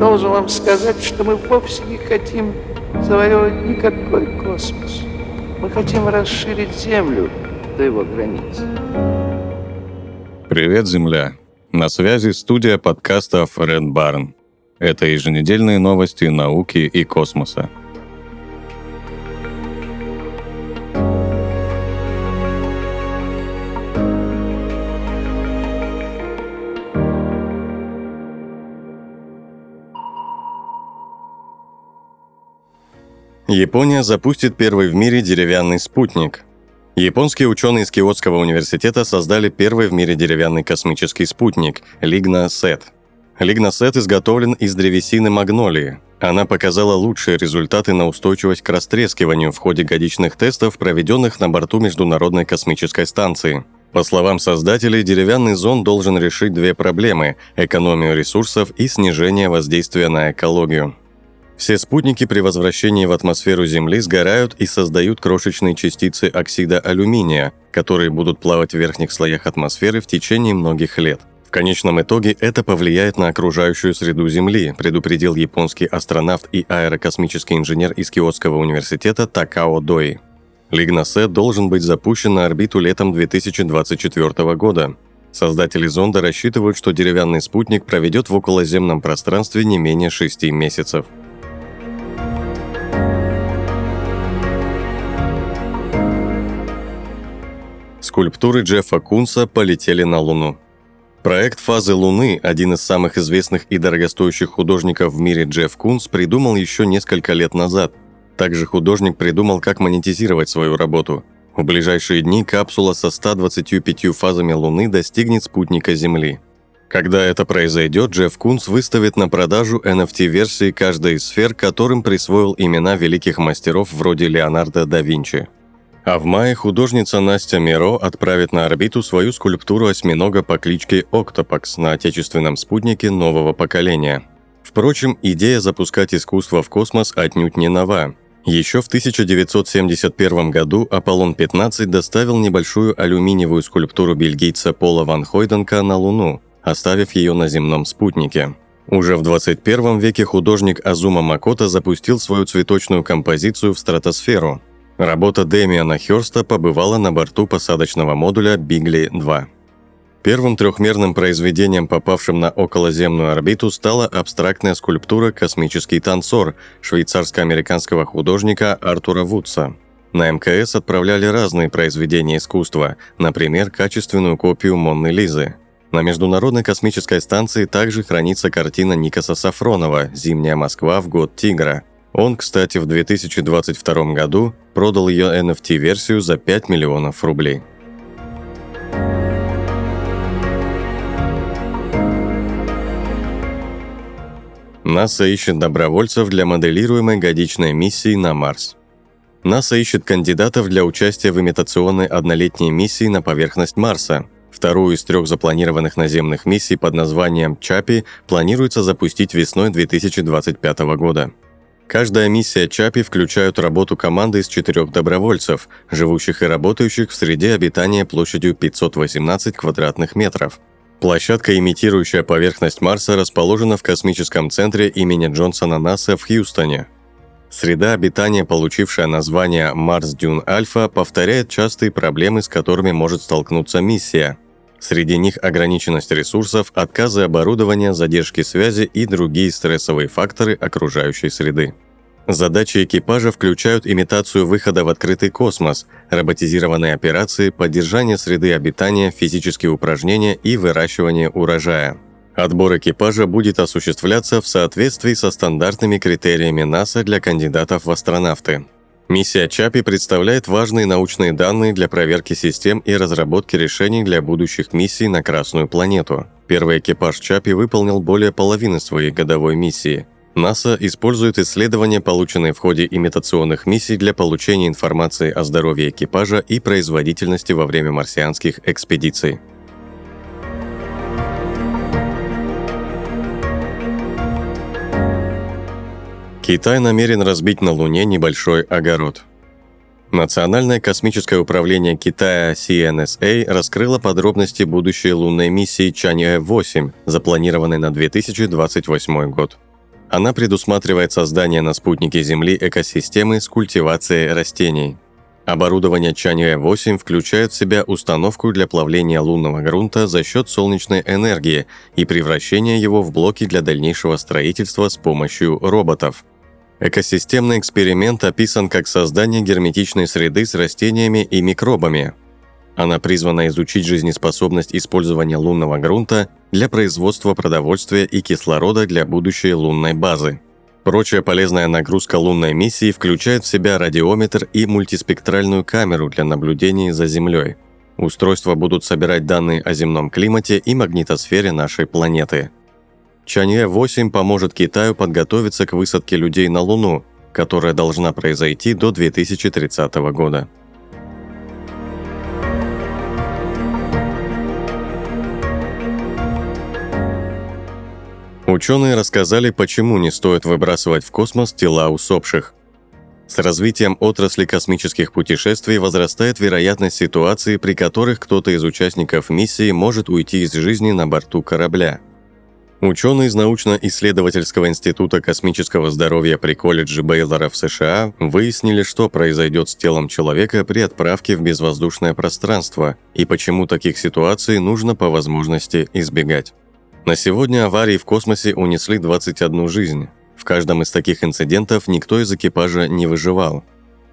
Должен вам сказать, что мы вовсе не хотим завоевывать никакой космос. Мы хотим расширить Землю до его границ. Привет, Земля! На связи студия подкастов Red Barn. Это еженедельные новости науки и космоса. Япония запустит первый в мире деревянный спутник. Японские ученые из Киотского университета создали первый в мире деревянный космический спутник – Лигна-Сет. Лигна-Сет изготовлен из древесины магнолии. Она показала лучшие результаты на устойчивость к растрескиванию в ходе годичных тестов, проведенных на борту Международной космической станции. По словам создателей, деревянный зонд должен решить две проблемы – экономию ресурсов и снижение воздействия на экологию. Все спутники при возвращении в атмосферу Земли сгорают и создают крошечные частицы оксида алюминия, которые будут плавать в верхних слоях атмосферы в течение многих лет. В конечном итоге это повлияет на окружающую среду Земли, предупредил японский астронавт и аэрокосмический инженер из Киотского университета Такао Дои. Лигнасет должен быть запущен на орбиту летом 2024 года. Создатели зонда рассчитывают, что деревянный спутник проведет в околоземном пространстве не менее 6 месяцев. Скульптуры Джеффа Кунса полетели на Луну. Проект «Фазы Луны», один из самых известных и дорогостоящих художников в мире Джефф Кунс, придумал еще несколько лет назад. Также художник придумал, как монетизировать свою работу. В ближайшие дни капсула со 125 фазами Луны достигнет спутника Земли. Когда это произойдет, Джефф Кунс выставит на продажу NFT-версии каждой из сфер, которым присвоил имена великих мастеров вроде Леонардо да Винчи – а в мае художница Настя Миро отправит на орбиту свою скульптуру осьминога по кличке Октопакс на отечественном спутнике нового поколения. Впрочем, идея запускать искусство в космос отнюдь не нова. Еще в 1971 году Аполлон-15 доставил небольшую алюминиевую скульптуру бельгийца Пола Ван Хойденка на Луну, оставив ее на земном спутнике. Уже в 21 веке художник Азума Макото запустил свою цветочную композицию в стратосферу – Работа Дэмиана Хёрста побывала на борту посадочного модуля Бигли-2. Первым трехмерным произведением, попавшим на околоземную орбиту, стала абстрактная скульптура «Космический танцор» швейцарско-американского художника Артура Вудса. На МКС отправляли разные произведения искусства, например, качественную копию Монны Лизы. На Международной космической станции также хранится картина Никаса Сафронова «Зимняя Москва в год тигра», он, кстати, в 2022 году продал ее NFT-версию за 5 миллионов рублей. НАСА ищет добровольцев для моделируемой годичной миссии на Марс. НАСА ищет кандидатов для участия в имитационной однолетней миссии на поверхность Марса. Вторую из трех запланированных наземных миссий под названием «Чапи» планируется запустить весной 2025 года. Каждая миссия ЧАПИ включает работу команды из четырех добровольцев, живущих и работающих в среде обитания площадью 518 квадратных метров. Площадка, имитирующая поверхность Марса, расположена в космическом центре имени Джонсона НАСА в Хьюстоне. Среда обитания, получившая название Марс Дюн Альфа, повторяет частые проблемы, с которыми может столкнуться миссия – Среди них ограниченность ресурсов, отказы оборудования, задержки связи и другие стрессовые факторы окружающей среды. Задачи экипажа включают имитацию выхода в открытый космос, роботизированные операции, поддержание среды обитания, физические упражнения и выращивание урожая. Отбор экипажа будет осуществляться в соответствии со стандартными критериями НАСА для кандидатов в астронавты. Миссия Чапи представляет важные научные данные для проверки систем и разработки решений для будущих миссий на Красную планету. Первый экипаж Чапи выполнил более половины своей годовой миссии. НАСА использует исследования, полученные в ходе имитационных миссий для получения информации о здоровье экипажа и производительности во время марсианских экспедиций. Китай намерен разбить на Луне небольшой огород. Национальное космическое управление Китая CNSA раскрыло подробности будущей лунной миссии Чаньэ-8, запланированной на 2028 год. Она предусматривает создание на спутнике Земли экосистемы с культивацией растений. Оборудование Чаньюэ-8 включает в себя установку для плавления лунного грунта за счет солнечной энергии и превращения его в блоки для дальнейшего строительства с помощью роботов. Экосистемный эксперимент описан как создание герметичной среды с растениями и микробами. Она призвана изучить жизнеспособность использования лунного грунта для производства продовольствия и кислорода для будущей лунной базы. Прочая полезная нагрузка лунной миссии включает в себя радиометр и мультиспектральную камеру для наблюдений за Землей. Устройства будут собирать данные о земном климате и магнитосфере нашей планеты. Чанье-8 поможет Китаю подготовиться к высадке людей на Луну, которая должна произойти до 2030 года. Ученые рассказали, почему не стоит выбрасывать в космос тела усопших. С развитием отрасли космических путешествий возрастает вероятность ситуации, при которых кто-то из участников миссии может уйти из жизни на борту корабля. Ученые из научно-исследовательского института космического здоровья при колледже Бейлора в США выяснили, что произойдет с телом человека при отправке в безвоздушное пространство и почему таких ситуаций нужно по возможности избегать. На сегодня аварии в космосе унесли 21 жизнь. В каждом из таких инцидентов никто из экипажа не выживал.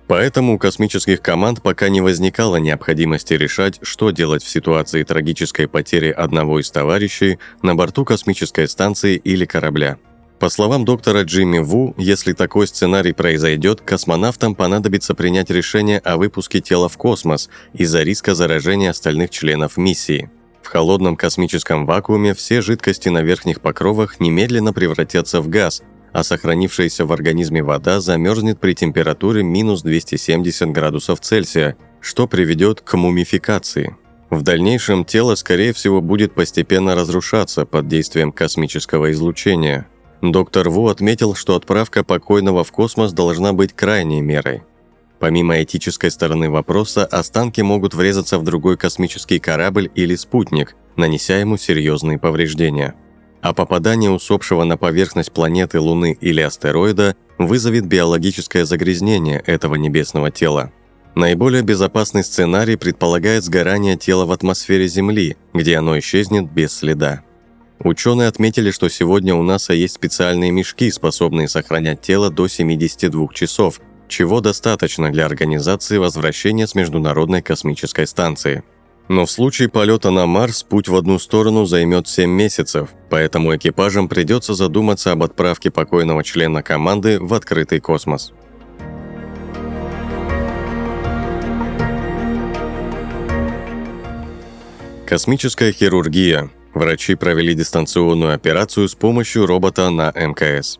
Поэтому у космических команд пока не возникало необходимости решать, что делать в ситуации трагической потери одного из товарищей на борту космической станции или корабля. По словам доктора Джимми Ву, если такой сценарий произойдет, космонавтам понадобится принять решение о выпуске тела в космос из-за риска заражения остальных членов миссии – в холодном космическом вакууме все жидкости на верхних покровах немедленно превратятся в газ, а сохранившаяся в организме вода замерзнет при температуре минус 270 градусов Цельсия, что приведет к мумификации. В дальнейшем тело, скорее всего, будет постепенно разрушаться под действием космического излучения. Доктор Ву отметил, что отправка покойного в космос должна быть крайней мерой. Помимо этической стороны вопроса, останки могут врезаться в другой космический корабль или спутник, нанеся ему серьезные повреждения. А попадание усопшего на поверхность планеты, Луны или астероида вызовет биологическое загрязнение этого небесного тела. Наиболее безопасный сценарий предполагает сгорание тела в атмосфере Земли, где оно исчезнет без следа. Ученые отметили, что сегодня у НАСА есть специальные мешки, способные сохранять тело до 72 часов, чего достаточно для организации возвращения с Международной космической станции. Но в случае полета на Марс путь в одну сторону займет 7 месяцев, поэтому экипажам придется задуматься об отправке покойного члена команды в открытый космос. Космическая хирургия. Врачи провели дистанционную операцию с помощью робота на МКС.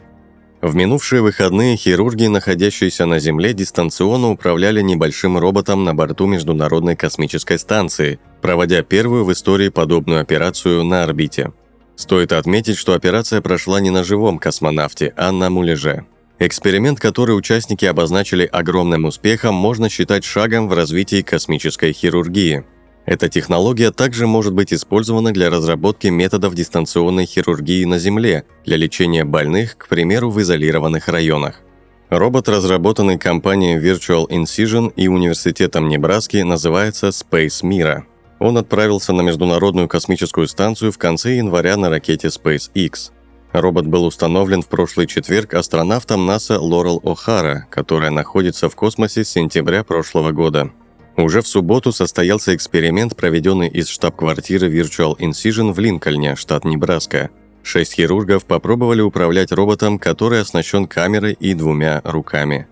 В минувшие выходные хирурги, находящиеся на Земле, дистанционно управляли небольшим роботом на борту Международной космической станции, проводя первую в истории подобную операцию на орбите. Стоит отметить, что операция прошла не на живом космонавте, а на муляже. Эксперимент, который участники обозначили огромным успехом, можно считать шагом в развитии космической хирургии – эта технология также может быть использована для разработки методов дистанционной хирургии на Земле для лечения больных, к примеру, в изолированных районах. Робот, разработанный компанией Virtual Incision и Университетом Небраски, называется Space Mira. Он отправился на Международную космическую станцию в конце января на ракете SpaceX. Робот был установлен в прошлый четверг астронавтом НАСА Лорел О'Хара, которая находится в космосе с сентября прошлого года. Уже в субботу состоялся эксперимент, проведенный из штаб-квартиры Virtual Incision в Линкольне, штат Небраска. Шесть хирургов попробовали управлять роботом, который оснащен камерой и двумя руками.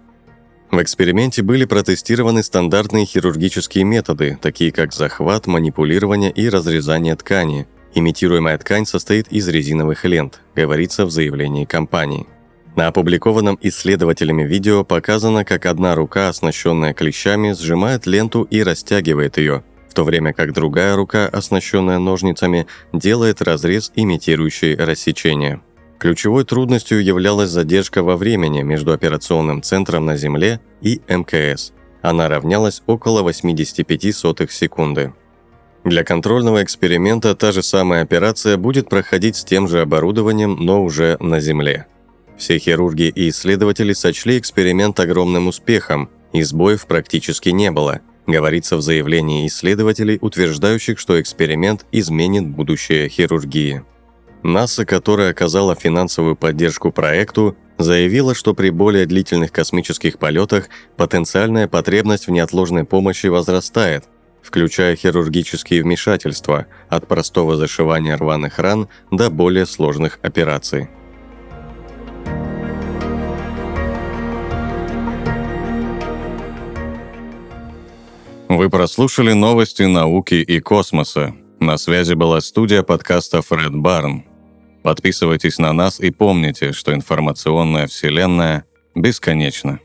В эксперименте были протестированы стандартные хирургические методы, такие как захват, манипулирование и разрезание ткани. Имитируемая ткань состоит из резиновых лент, говорится в заявлении компании. На опубликованном исследователями видео показано, как одна рука, оснащенная клещами, сжимает ленту и растягивает ее, в то время как другая рука, оснащенная ножницами, делает разрез, имитирующий рассечение. Ключевой трудностью являлась задержка во времени между операционным центром на Земле и МКС. Она равнялась около 85 сотых секунды. Для контрольного эксперимента та же самая операция будет проходить с тем же оборудованием, но уже на Земле. Все хирурги и исследователи сочли эксперимент огромным успехом, и сбоев практически не было, говорится в заявлении исследователей, утверждающих, что эксперимент изменит будущее хирургии. НАСА, которая оказала финансовую поддержку проекту, заявила, что при более длительных космических полетах потенциальная потребность в неотложной помощи возрастает, включая хирургические вмешательства от простого зашивания рваных ран до более сложных операций. Вы прослушали новости науки и космоса. На связи была студия подкаста Фред Барн. Подписывайтесь на нас и помните, что информационная вселенная бесконечна.